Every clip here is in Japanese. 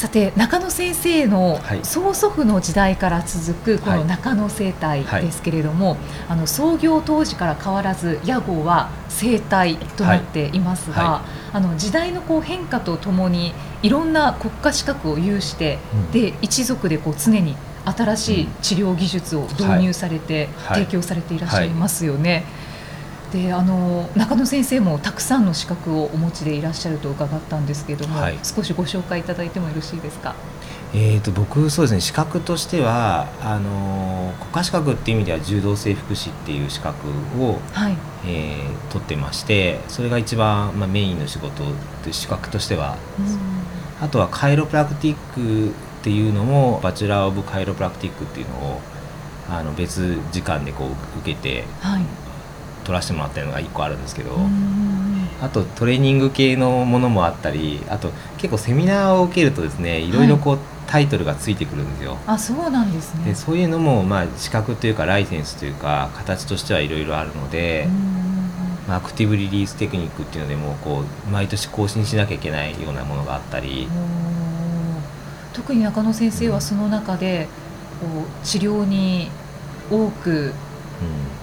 さて中野先生の曽祖父の時代から続くこの中野生態ですけれども、はいはい、あの創業当時から変わらず屋号は生態となっていますが、はい、あの時代のこう変化とともにいろんな国家資格を有して、うん、で一族でこう常に新しい治療技術を導入されて、提供されていらっしゃいますよね。であの中野先生もたくさんの資格をお持ちでいらっしゃると伺ったんですけれども、はい、少しご紹介いただいてもよろしいですか？えーと、僕そうですね資格としてはあの国家資格っていう意味では柔道整復師っていう資格を、はい。えー、取ってましてそれが一番、まあ、メインの仕事で資格としては、あとはカイロプラクティックっていうのも Bachelor of Chiropractic っていうのをあの別機関でこう受けて、はい、取らせてもらったのが1個あるんですけどあとトレーニング系のものもあったりあと結構セミナーを受けるとですねい。ろいろこう、はい、タイトルがついてくるんですよ。あそうなんですね。でそういうのも、まあ、資格というかライセンスというか形としてはいろいろあるので。まあ、アクティブリリーステクニックっていうのでもこう毎年更新しなきゃいけないようなものがあったり。特に中野先生はその中でこう治療に多く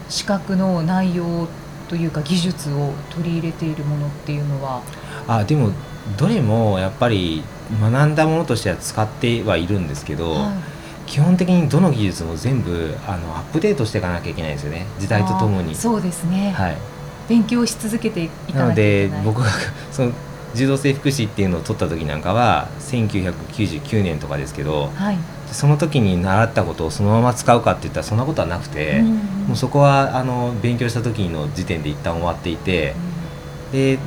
資格の内容というか技術を取り入れているものっていうのは。あでもどれもやっぱり学んだものとしては使ってはいるんですけど、はい、基本的にどの技術も全部あのアップデートしていかなきゃいけないんですよね。時代とともに。そうですね、はい、勉強し続けていかなので僕が その柔道整復師っていうのを取った時なんかは1999年とかですけど、はい、その時に習ったことをそのまま使うかっていったらそんなことはなくて、うんうん、もうそこはあの勉強した時の時点で一旦終わっていて、うん、で、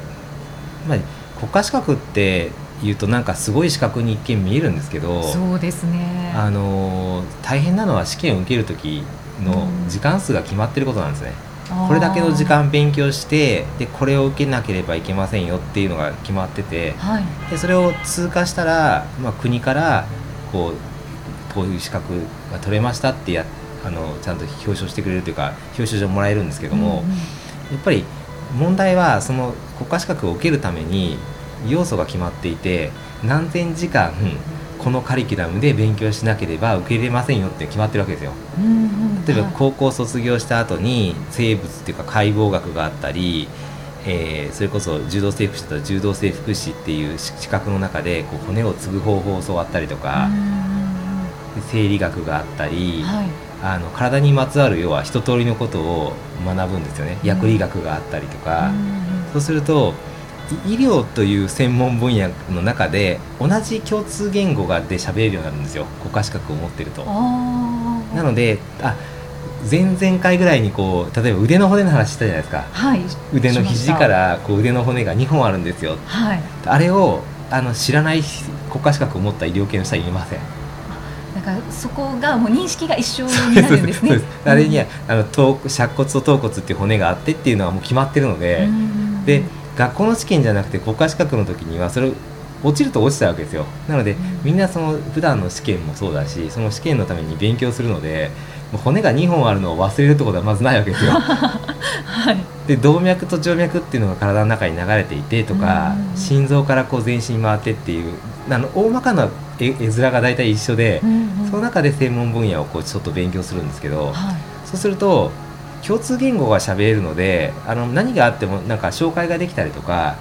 まあ、国家資格っていうとなんかすごい資格に一見見えるんですけどそうですね。あの大変なのは試験を受ける時の時間数が決まってることなんですね。これだけの時間勉強してでこれを受けなければいけませんよっていうのが決まってて、はい、でそれを通過したら、まあ、国からこうこういう資格が取れましたってやあのちゃんと表彰してくれるというか表彰状もらえるんですけども、うんうん、やっぱり問題はその国家資格を受けるために要素が決まっていて何千時間このカリキュラムで勉強しなければ受け入れませんよって決まってるわけですよ。うんうん、例えば高校卒業した後に生物っていうか解剖学があったり、えー、それこそ柔道整復師だったら柔道整復師っていう資格の中でこう骨を継ぐ方法を教わったりとか、生理学があったり、はい、あの体にまつわる要は一通りのことを学ぶんですよね。薬理学があったりとか、そうすると医療という専門分野の中で同じ共通言語がで喋れるようになるんですよ。国家資格を持ってると。なのであ前々回ぐらいにこう例えば腕の骨の話したじゃないですか、はい、腕の肘からこう腕の骨が2本あるんですよ、はい、あれをあの知らない国家資格を持った医療系の人はいません。だからそこがもう認識が一緒になるんですね。あれには、あの頭尺骨と頭骨っていう骨があってっていうのはもう決まってるので、で学校の試験じゃなくて国家資格の時にはそれ落ちると落ちたわけですよ。なのでみんなその普段の試験もそうだしその試験のために勉強するので骨が2本あるのを忘れるってことはまずないわけですよ。はい、で動脈と静脈っていうのが体の中に流れていてとか心臓からこう全身回ってっていうあの大まかな絵面が大体一緒で、その中で専門分野をこうちょっと勉強するんですけど、はい、そうすると共通言語が喋れるのであの何があってもなんか紹介ができたりとか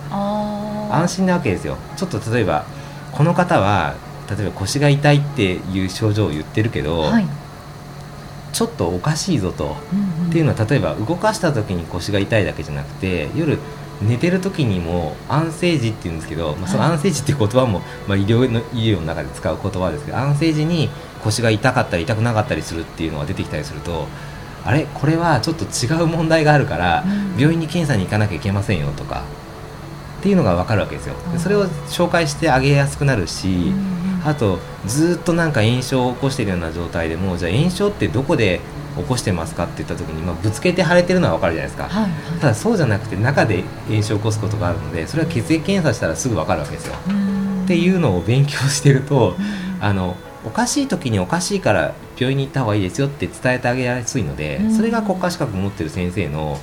安心なわけですよ。ちょっと例えばこの方は例えば腰が痛いっていう症状を言ってるけど、はい、ちょっとおかしいぞと、うんうん、っていうのは例えば動かした時に腰が痛いだけじゃなくて夜寝てる時にも安静時っていうんですけど、まあ、その安静時っていう言葉も、まあ、医療の医療の中で使う言葉ですけど安静時に腰が痛かったり痛くなかったりするっていうのが出てきたりするとあれ？これはちょっと違う問題があるから、病院に検査に行かなきゃいけませんよとかっていうのが分かるわけですよ。それを紹介してあげやすくなるし、あとずっとなんか炎症を起こしているような状態でもじゃあ炎症ってどこで起こしてますかって言った時に、まあ、ぶつけて腫れてるのは分かるじゃないですか、はいはい、ただそうじゃなくて中で炎症を起こすことがあるのでそれは血液検査したらすぐ分かるわけですよ。っていうのを勉強してるとあのおかしい時におかしいから病院に行った方がいいですよって伝えてあげやすいのでそれが国家資格持ってる先生の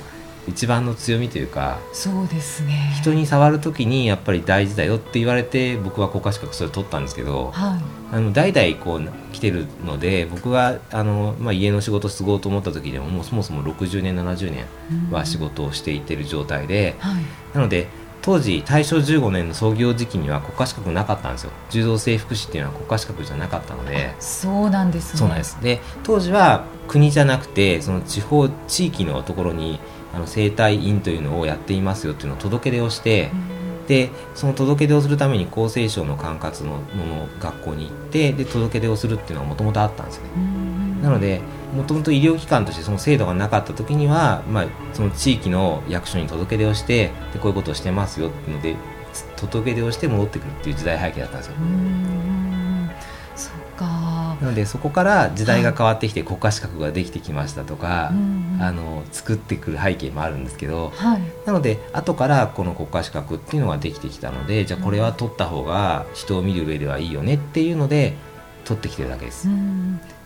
一番の強みというかそうですね。人に触る時にやっぱり大事だよって言われて僕は国家資格それ取ったんですけど、はい、あの代々こう来てるので僕があの、まあ、家の仕事を継ごうと思った時でももうそもそも60年70年は仕事をしていってる状態で、はい、なので当時大正15年の創業時期には国家資格なかったんですよ。柔道整復師っていうのは国家資格じゃなかったので。そうなんですね。そうなんです。で当時は国じゃなくてその地方地域のところにあの生体院というのをやっていますよっていうのを届け出をして、でその届け出をするために厚生省の管轄のもの学校に行ってで届け出をするっていうのはもともとあったんですね。なのでもともと医療機関としてその制度がなかった時には、まあ、その地域の役所に届け出をしてでこういうことをしてますよっていうので届け出をして戻ってくるっていう時代背景だったんですよ。なのでそこから時代が変わってきて国家資格ができてきましたとか、あの作ってくる背景もあるんですけど、はい、なので後からこの国家資格っていうのができてきたのでじゃあこれは取った方が人を見る上ではいいよねっていうので取ってきてるだけです。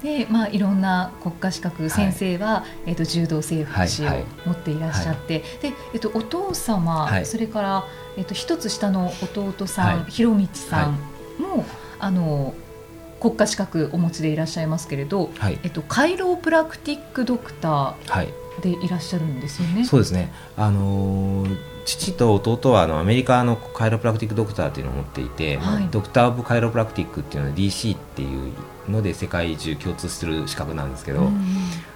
でまあ、いろんな国家資格、先生は、はい、えーと、柔道整復師を持っていらっしゃって、はい。はい、でえーと、お父様、それから、えーと、一つ下の弟さん、弘道さんも、あの国家資格お持ちでいらっしゃいますけれど、はい、えっと、カイロプラクティックドクターでいらっしゃるんですよね。そうですね。あのー、父と弟はあのアメリカのカイロプラクティックドクターっていうのを持っていて、はい、ドクター・オブ・カイロプラクティックっていうのは DC っていうので世界中共通する資格なんですけど、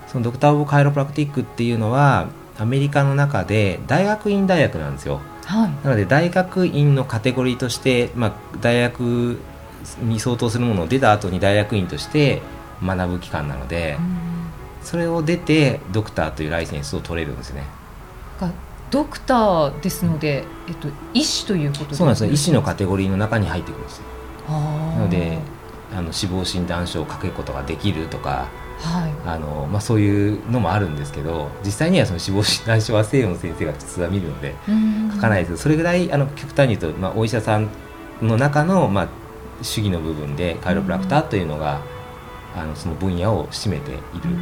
そのドクター・オブ・カイロプラクティックっていうのはアメリカの中で大学院大学なんですよ。はい、なので大学院のカテゴリーとして、まあ、大学に相当するものを出た後に大学院として学ぶ機関なので、それを出てドクターというライセンスを取れるんですね。ドクターですので、えっと、医師ということそうなんです医師のカテゴリーの中に入ってくるんですなのであの死亡診断書を書くことができるとか、はい。あのまあ、そういうのもあるんですけど実際にはその死亡診断書は西洋の先生が普通は見るので書かないです。けどそれぐらいあの極端に言うと、まあ、お医者さんの中の、まあ、主義の部分でカイロプラクターというのが、あのその分野を占めている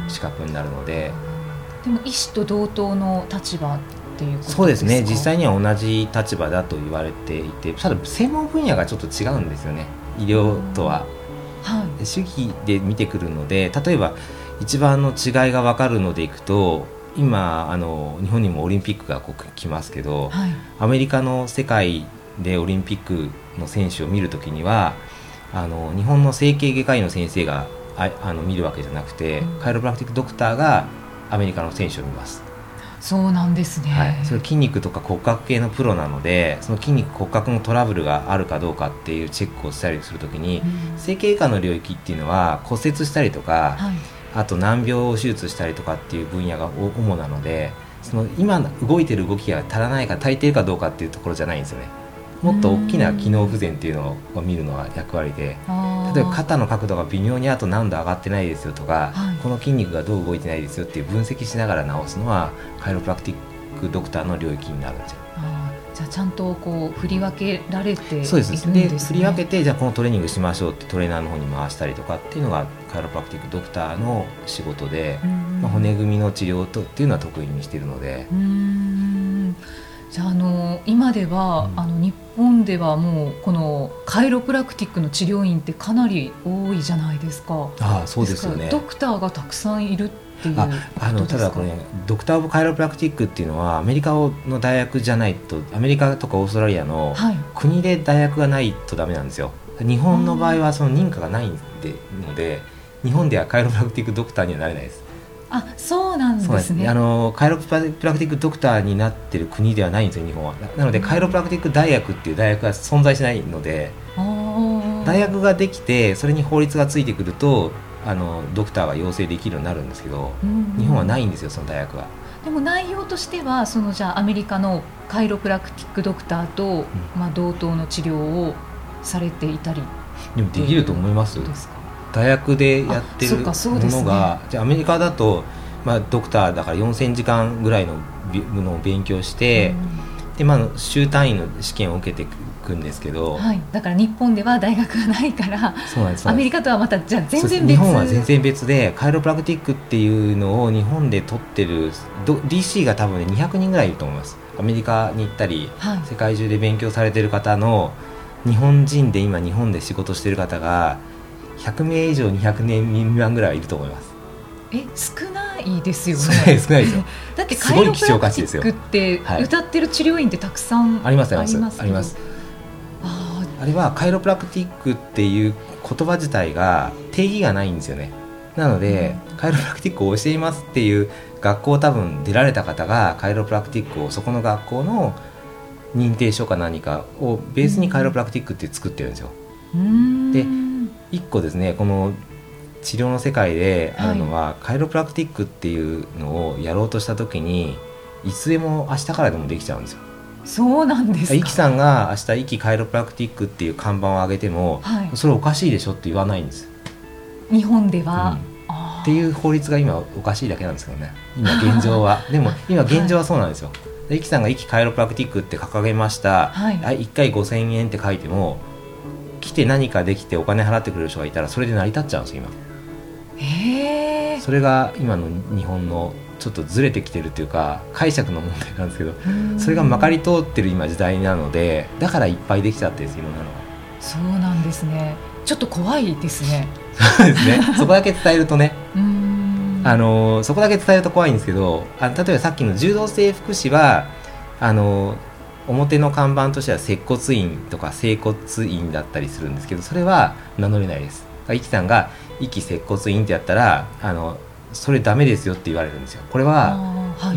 資格になるので、でも医師と同等の立場っていうそうですね。実際には同じ立場だと言われていてただ専門分野がちょっと違うんですよね。医療とは。はい、主義で見てくるので例えば一番の違いが分かるのでいくと今あの日本にもオリンピックが来ますけど、はい、アメリカの世界でオリンピックの選手を見るときにはあの日本の整形外科医の先生がああの見るわけじゃなくて、うん、カイロプラクティックドクターがアメリカの選手を見ます。そうなんですね、はい、それ筋肉とか骨格系のプロなのでその筋肉骨格のトラブルがあるかどうかっていうチェックをしたりするときに、うん、整形外科の領域っていうのは骨折したりとか、はい、あと難病を手術したりとかっていう分野が主なのでその今動いてる動きが足らないか足りてるかどうかっていうところじゃないんですよね。もっと大きな機能不全っていうのを見るのが役割で例えば肩の角度が微妙にあと何度上がってないですよとか、はい、この筋肉がどう動いてないですよっていう分析しながら治すのはカイロプラクティックドクターの領域になるんですよ。じゃあちゃんとこう振り分けられて、ね、そうですで振り分けてじゃあこのトレーニングしましょうってトレーナーの方に回したりとかっていうのがカイロプラクティックドクターの仕事で、まあ、骨組みの治療とっていうのは得意にしているので。じゃああの今では、うん、あの日本ではもうこのカイロプラクティックの治療院ってかなり多いじゃないですか。ああそうですよね。ドクターがたくさんいるっていうああのただこれ、ね、ドクター・オブ・カイロプラクティックっていうのはアメリカの大学じゃないとアメリカとかオーストラリアの国で大学がないとダメなんですよ。日本の場合はその認可がないので日本ではカイロプラクティックドクターにはなれないです。あそうなんですね。あのカイロプラクティックドクターになってる国ではないんですよ日本は。なのでカイロプラクティック大学っていう大学が存在しないので大学ができてそれに法律がついてくるとあのドクターが要請できるようになるんですけど、日本はないんですよその大学は。でも内容としてはそのじゃあアメリカのカイロプラクティックドクターと、うん、まあ、同等の治療をされていたり。でもできると思います大学でやってるものが、ね、じゃアメリカだと、まあ、ドクターだから4000時間ぐらいののを勉強して、うん、でまあ、週単位の試験を受けていくんですけど、はい、だから日本では大学がないからアメリカとはまたじゃ全然別。日本は全然別でカイロプラクティックっていうのを日本で取ってる DC が多分ね200人ぐらいいると思います。アメリカに行ったり、はい、世界中で勉強されてる方の日本人で今日本で仕事してる方が100名以上200年未満ぐらいいると思います。え少ないですよね。少ないですよ。だってカイロプラクティックって歌ってる治療院ってたくさんありますありますありますあれはカイロプラクティックっていう言葉自体が定義がないんですよね。なので、うん、カイロプラクティックを教えますっていう学校多分出られた方がカイロプラクティックをそこの学校の認定書か何かをベースにカイロプラクティックって作ってるんですよ。で1個ですねこの治療の世界であるのは、はい、カイロプラクティックっていうのをやろうとした時にいつでも明日からでもできちゃうんですよ。そうなんですか？イキさんが明日イキカイロプラクティックっていう看板を上げても、はい、それおかしいでしょって言わないんです。日本では、うん、っていう法律が今おかしいだけなんですけどね。今現状は でも今現状はそうなんですよ。イキさんが「イキカイロプラクティック」って掲げました、はい、1回5000円って書いても来て何かできてお金払ってくれる人がいたらそれで成り立っちゃうんです今。へえそれが今の日本のちょっとずれてきてるっていうか解釈の問題なんですけどそれがまかり通ってる今時代なのでだからいっぱいできちゃってるんですいろんなの。がそうなんですね。ちょっと怖いですね。そうですね。そこだけ伝えるとね。あのそこだけ伝えると怖いんですけどあ例えばさっきの柔道整復師はあの表の看板としては接骨院とか整骨院だったりするんですけどそれは名乗れないです。イキさんが「息接骨院」ってやったらあのそれダメですよって言われるんですよ。これは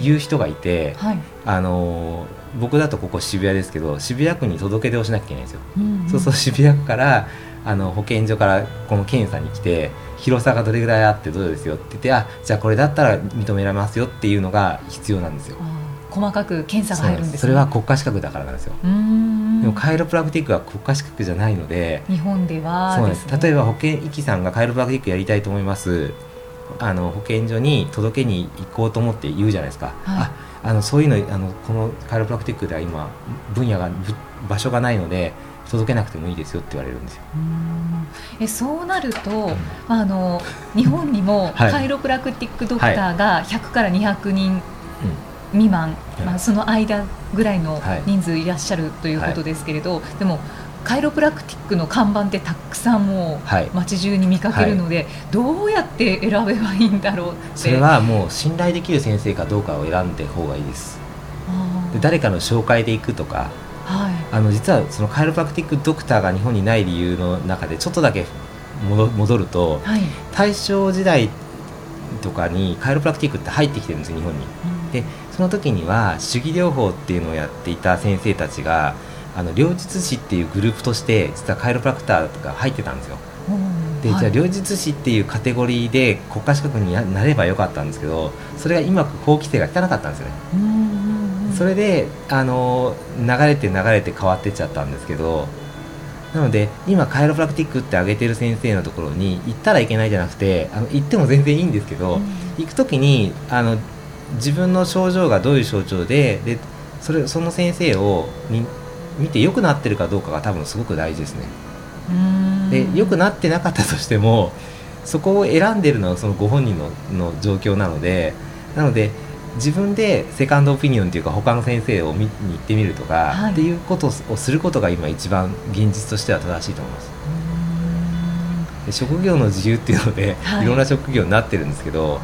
言う人がいて、はい、あの僕だとここ渋谷ですけど渋谷区に届け出をしなきゃいけないんですよ、うんうん、そうそう渋谷区からあの保健所からこの検査に来て広さがどれぐらいあってどうですよって言ってあじゃあこれだったら認められますよっていうのが必要なんですよ。細かく検査が入るんです、ね、それは国家資格だからなんですよ。でもカイロプラクティックは国家資格じゃないので。日本では、そうです、ね、例えば保健医師さんがカイロプラクティックやりたいと思います。あの保健所に届けに行こうと思って言うじゃないですか、はい、ああのそういうのあのこのカイロプラクティックでは今分野が場所がないので届けなくてもいいですよって言われるんですよ。えそうなると、うん、あの日本にも カイロプラクティックドクターが100から200人未満、はい、まあ、その間ぐらいの人数いらっしゃるということですけれど、はい、でもカイロプラクティックの看板ってたくさんもう街中に見かけるので、どうやって選べばいいんだろうって。それはもう信頼できる先生かどうかを選んで方がいいです。で誰かの紹介で行くとかはい、あの実はそのカイロプラクティックドクターが日本にない理由の中でちょっとだけ戻ると、はい、大正時代とかにカイロプラクティックって入ってきてるんです日本に。うん、でその時には手技療法っていうのをやっていた先生たちがあの両術師っていうグループとして実はカイロプラクターが入ってたんですよ。で、じゃあ両術師っていうカテゴリーで国家資格になればよかったんですけどそれがうまく法規制が効かなかったんですよね。それであの流れて流れて変わってっちゃったんですけどなので今カイロプラクティックって挙げてる先生のところに行ったらいけないじゃなくてあの行っても全然いいんですけど、うん、行く時にあの自分の症状がどういう症状ででそれその先生をに見て良くなってるかどうかが多分すごく大事ですね。で良くなってなかったとしてもそこを選んでるのはそのご本人のの状況なのでなので自分でセカンドオピニオンというか他の先生を見に行ってみるとか、はい、っていうことをすることが今一番現実としては正しいと思います。職業の自由っていうので、はい、いろんな職業になってるんですけど、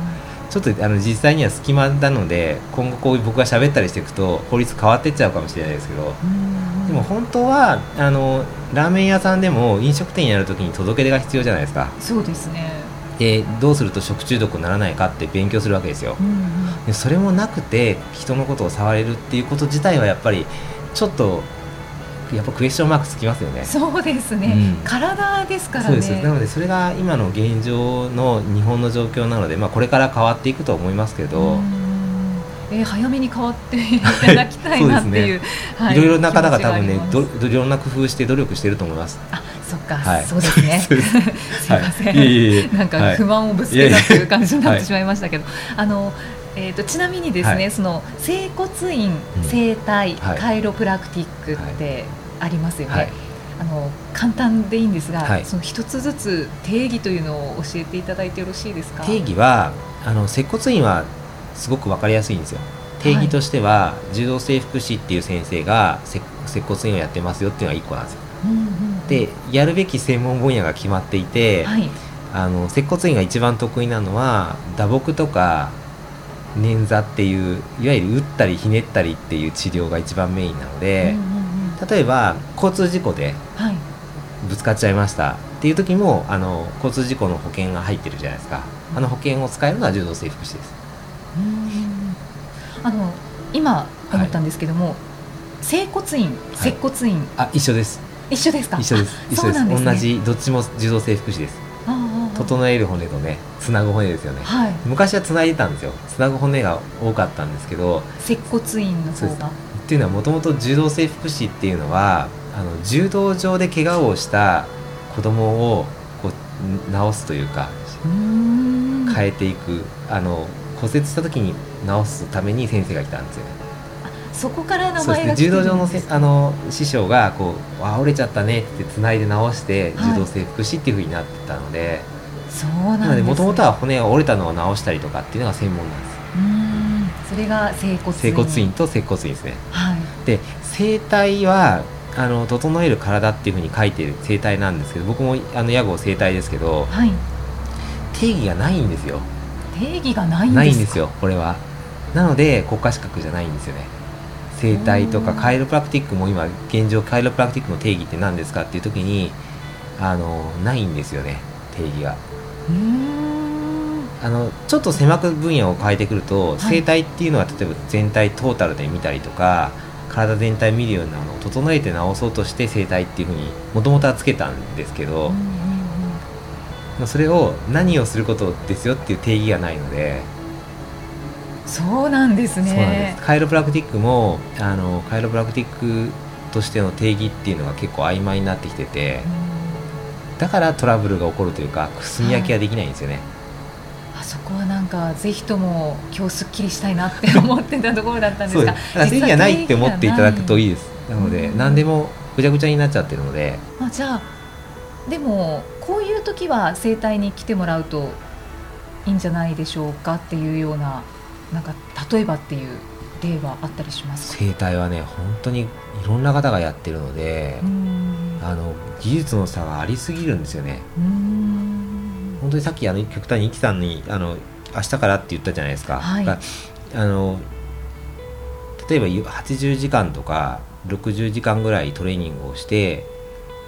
ちょっとあの実際には隙間なので今後こう僕が喋ったりしていくと法律変わっていっちゃうかもしれないですけどでも本当はあのラーメン屋さんでも飲食店やるときに届け出が必要じゃないですか。そうですね。でどうすると食中毒にならないかって勉強するわけですよ、うんうん、それもなくて人のことを触れるっていうこと自体はやっぱりちょっとやっぱクエスチョンマークつきますよね。そうですね、うん、体ですからね。なのでそれが今の現状の日本の状況なので、まあ、これから変わっていくと思いますけど、えー、早めに変わっていただきたいなっていう。ね。はい、いろいろな方が多分ねどいろんな工夫して努力してると思います。あそっか、はい、そうですね。す。みません、はい、いえいえなんか不満をぶつけたという感じになってしまいましたけど、あの。えーと、ちなみにですね、その整骨院、整体、カイロプラクティックってありますよね。あの簡単でいいんですが、はい、その一つずつ定義というのを教えていただいてよろしいですか？定義はあの接骨院はすごく分かりやすいんですよ。定義としては、はい、柔道整復師っていう先生が接骨院をやってますよっていうのが1個なんですよ、うんうん、でやるべき専門分野が決まっていて、はい、あの接骨院が一番得意なのは打撲とか捻挫っていういわゆる打ったりひねったりっていう治療が一番メインなので、うんうん例えば交通事故でぶつかっちゃいました。っていう時もあの交通事故の保険が入ってるじゃないですか。あの保険を使えるのは柔道整復師です。あの今思ったんですけども、はい、整骨院、接骨院、あ一緒です。一緒ですか？一緒です。一緒です、ね、同じどっちも柔道整復師です。整える骨とねつなぐ骨ですよね、はい、昔はつないでたんですよ。つなぐ骨が多かったんですけど接骨院の方がっていうのはもともと柔道整復師っていうのはあの柔道場で怪我をした子供をこう治すというか変えていくあの骨折した時に治すために先生がいたんですよね。そこから名前が、ね、柔道場のせあの師匠がこう「あ折れちゃったね」ってつないで直して柔道整復師っていうふうになってたので、そうなんでもともとは骨が折れたのを直したりとかっていうのが専門なんです。それが整骨院。整骨院と接骨院ですね、はい、で整体はあの整える体っていうふうに書いてる整体なんですけど僕もあの屋号整体ですけど、はい、定義がないんですよ。定義がないんないんですよこれは。なので国家資格じゃないんですよね。整体とかカイロプラクティックも今現状カイロプラクティックの定義って何ですかっていう時にあのないんですよね定義が。うんあのちょっと狭く分野を変えてくると、整体っていうのは例えば全体トータルで見たりとか体全体見るようなのを整えて治そうとして整体っていうふうにもともとはつけたんですけど、それを何をすることですよっていう定義がないのでそうなんですね。そうなんです。カイロプラクティックもあのカイロプラクティックとしての定義っていうのが結構曖昧になってきてて、だからトラブルが起こるというかくすみ焼きができないんですよね、はいそこはなんかぜひとも今日すっきりしたいなって思ってたところだったんですが正義がないって思っていただくといいです。なので、うん、何でもぐちゃぐちゃになっちゃってるので。あじゃあでもこういう時は整体に来てもらうといいんじゃないでしょうかっていうようななんか例えばっていう例はあったりします整体はね本当にいろんな方がやってるのであの技術の差がありすぎるんですよね。本当にさっきあの極端にイキさんにあの明日からって言ったじゃないですか、はい、あの例えば80時間とか60時間ぐらいトレーニングをして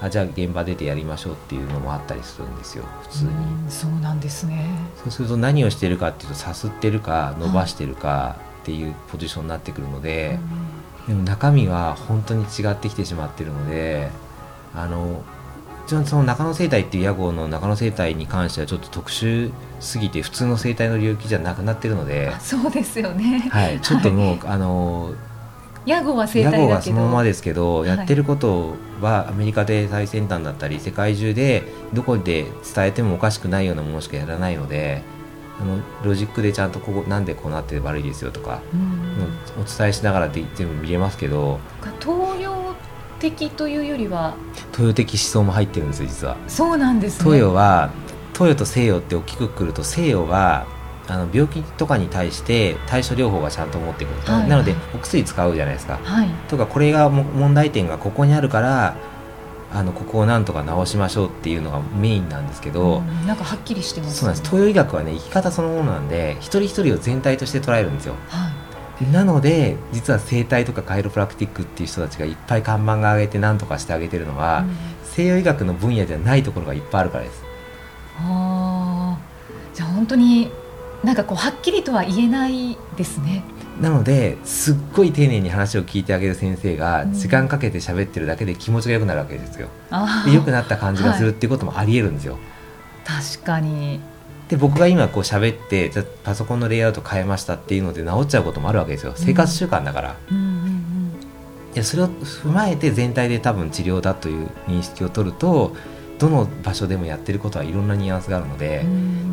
あじゃあ現場出てやりましょうっていうのもあったりするんですよ普通に。そうなんですね。そうすると何をしてるかっていうとさすってるか伸ばしてるかっていうポジションになってくるので、でも中身は本当に違ってきてしまってるのであのその中野生態っていう屋号の中野生態に関してはちょっと特殊すぎて普通の生態の領域じゃなくなってるのでそうですよね、はい、ちょっともう、はい、あの屋号は生態だけど。はそのままですけど、はい、やってることはアメリカで最先端だったり世界中でどこで伝えてもおかしくないようなものしかやらないのであのロジックでちゃんとここなんでこうなって悪いですよとか、お伝えしながらで全部見れますけど。東洋的というよりは東洋的思想も入ってるんですよ実は。そうなんです、ね、東洋は東洋と西洋って大きくくると西洋はあの病気とかに対して対処療法がちゃんと持ってくる、はいはい、なのでお薬使うじゃないですか、はい、とかこれが問題点がここにあるからあのここをなんとか治しましょうっていうのがメインなんですけど、うん、なんかはっきりしてます、ね、そうなんです。東洋医学はね生き方そのものなんで一人一人を全体として捉えるんですよ、はいなので実は整体とかカイロプラクティックっていう人たちがいっぱい看板が上げて何とかしてあげてるのは、うん、西洋医学の分野ではないところがいっぱいあるからです。あじゃあ本当になんかこうはっきりとは言えないですね。なのですっごい丁寧に話を聞いてあげる先生が時間かけて喋ってるだけで気持ちが良くなるわけですよ。うん、良くなった感じがするっていうこともありえるんですよ。はい、確かにで僕が今こう喋ってじゃパソコンのレイアウト変えましたっていうので治っちゃうこともあるわけですよ。生活習慣だから、うんうんそれを踏まえて全体で多分治療だという認識を取るとどの場所でもやってることはいろんなニュアンスがあるので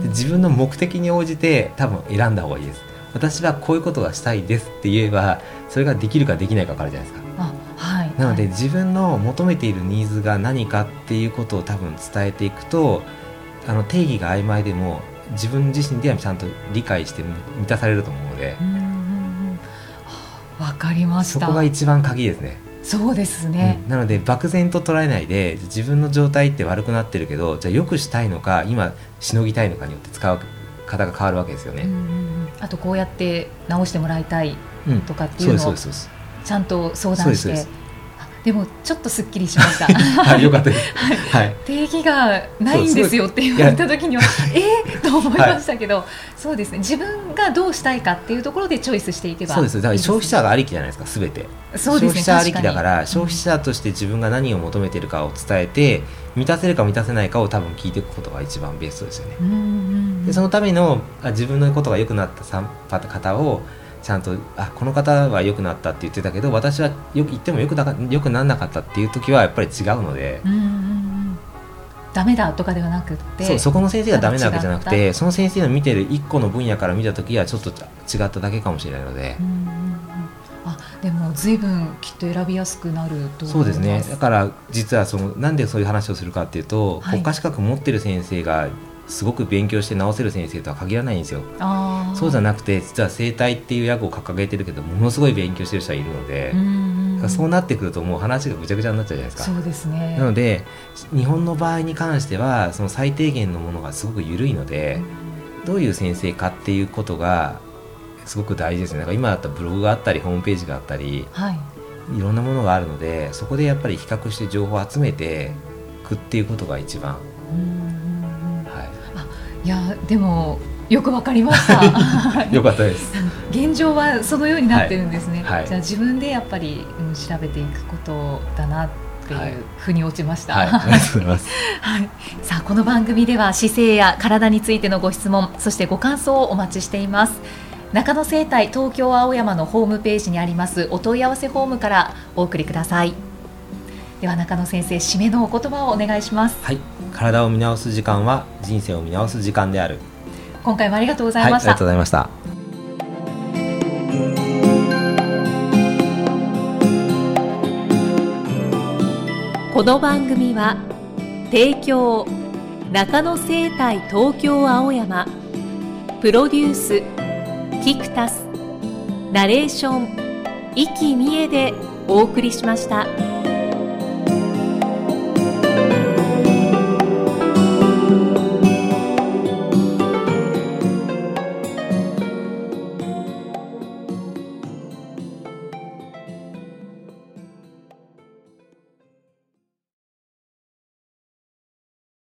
で自分の目的に応じて多分選んだ方がいいです。私はこういうことがしたいですって言えばそれができるかできないか分かるじゃないですか。はい、なので、自分の求めているニーズが何かっていうことを多分伝えていくとあの定義が曖昧でも自分自身ではちゃんと理解して満たされると思うので。わかりました。そこが一番鍵ですね。そうですね、うん、なので漠然と捉えないで自分の状態って悪くなってるけどじゃあよくしたいのか今しのぎたいのかによって使う方が変わるわけですよね。あとこうやって直してもらいたいとかっていうのをちゃんと相談して。でもちょっとすっきりしました。はい、よかったです。はい、定義がないんですよって言われた時には、え えー、と思いましたけど、はい、そうですね。自分がどうしたいかっていうところでチョイスしていけばそうです。だから消費者がありきじゃないですか、すべて。そうですね。消費者ありきだから、消費者として自分が何を求めているかを伝えて、満たせるか満たせないかを多分聞いていくことが一番ベストですよね。で、そのための自分のことが良くなった方を。ちゃんとあこの方は良くなったって言ってたけど私はよく言ってもよくなよくならなかったっていう時はやっぱり違うので。うんうんうんダメだとかではなくて。そうそこの先生がダメなわけじゃなくてその先生の見てる一個の分野から見た時はちょっと違っただけかもしれないので。うんうんあでも随分きっと選びやすくなるとそうですね。だから実はそのなんでそういう話をするかっていうと、はい、国家資格持ってる先生がすごく勉強して直せる先生とは限らないんですよ。そうじゃなくて実は整体っていう役を掲げてるけどものすごい勉強してる人はいるのでそうなってくるともう話がぐちゃぐちゃになっちゃうじゃないですか。そうですね。なので日本の場合に関してはその最低限のものがすごく緩いのでどういう先生かっていうことがすごく大事ですね。だから今だったらブログがあったりホームページがあったり、はい、いろんなものがあるのでそこでやっぱり比較して情報を集めていくっていうことが一番いやでもよくわかりました。よかったです。現状はそのようになってるんですね。はいはい、じゃあ自分でやっぱり、うん、調べていくことだなっていうふうに落ちました。はい、ありがとうございます。はい。さあこの番組では姿勢や体についてのご質問、そしてご感想をお待ちしています。中野生態東京青山のホームページにありますお問い合わせフォームからお送りください。では中野先生締めのお言葉をお願いします。はい。体を見直す時間は人生を見直す時間である今回もありがとうございました、はい、ありがとうございましたこの番組は提供中野生態東京青山プロデュースキクタスナレーション生きみえでお送りしました。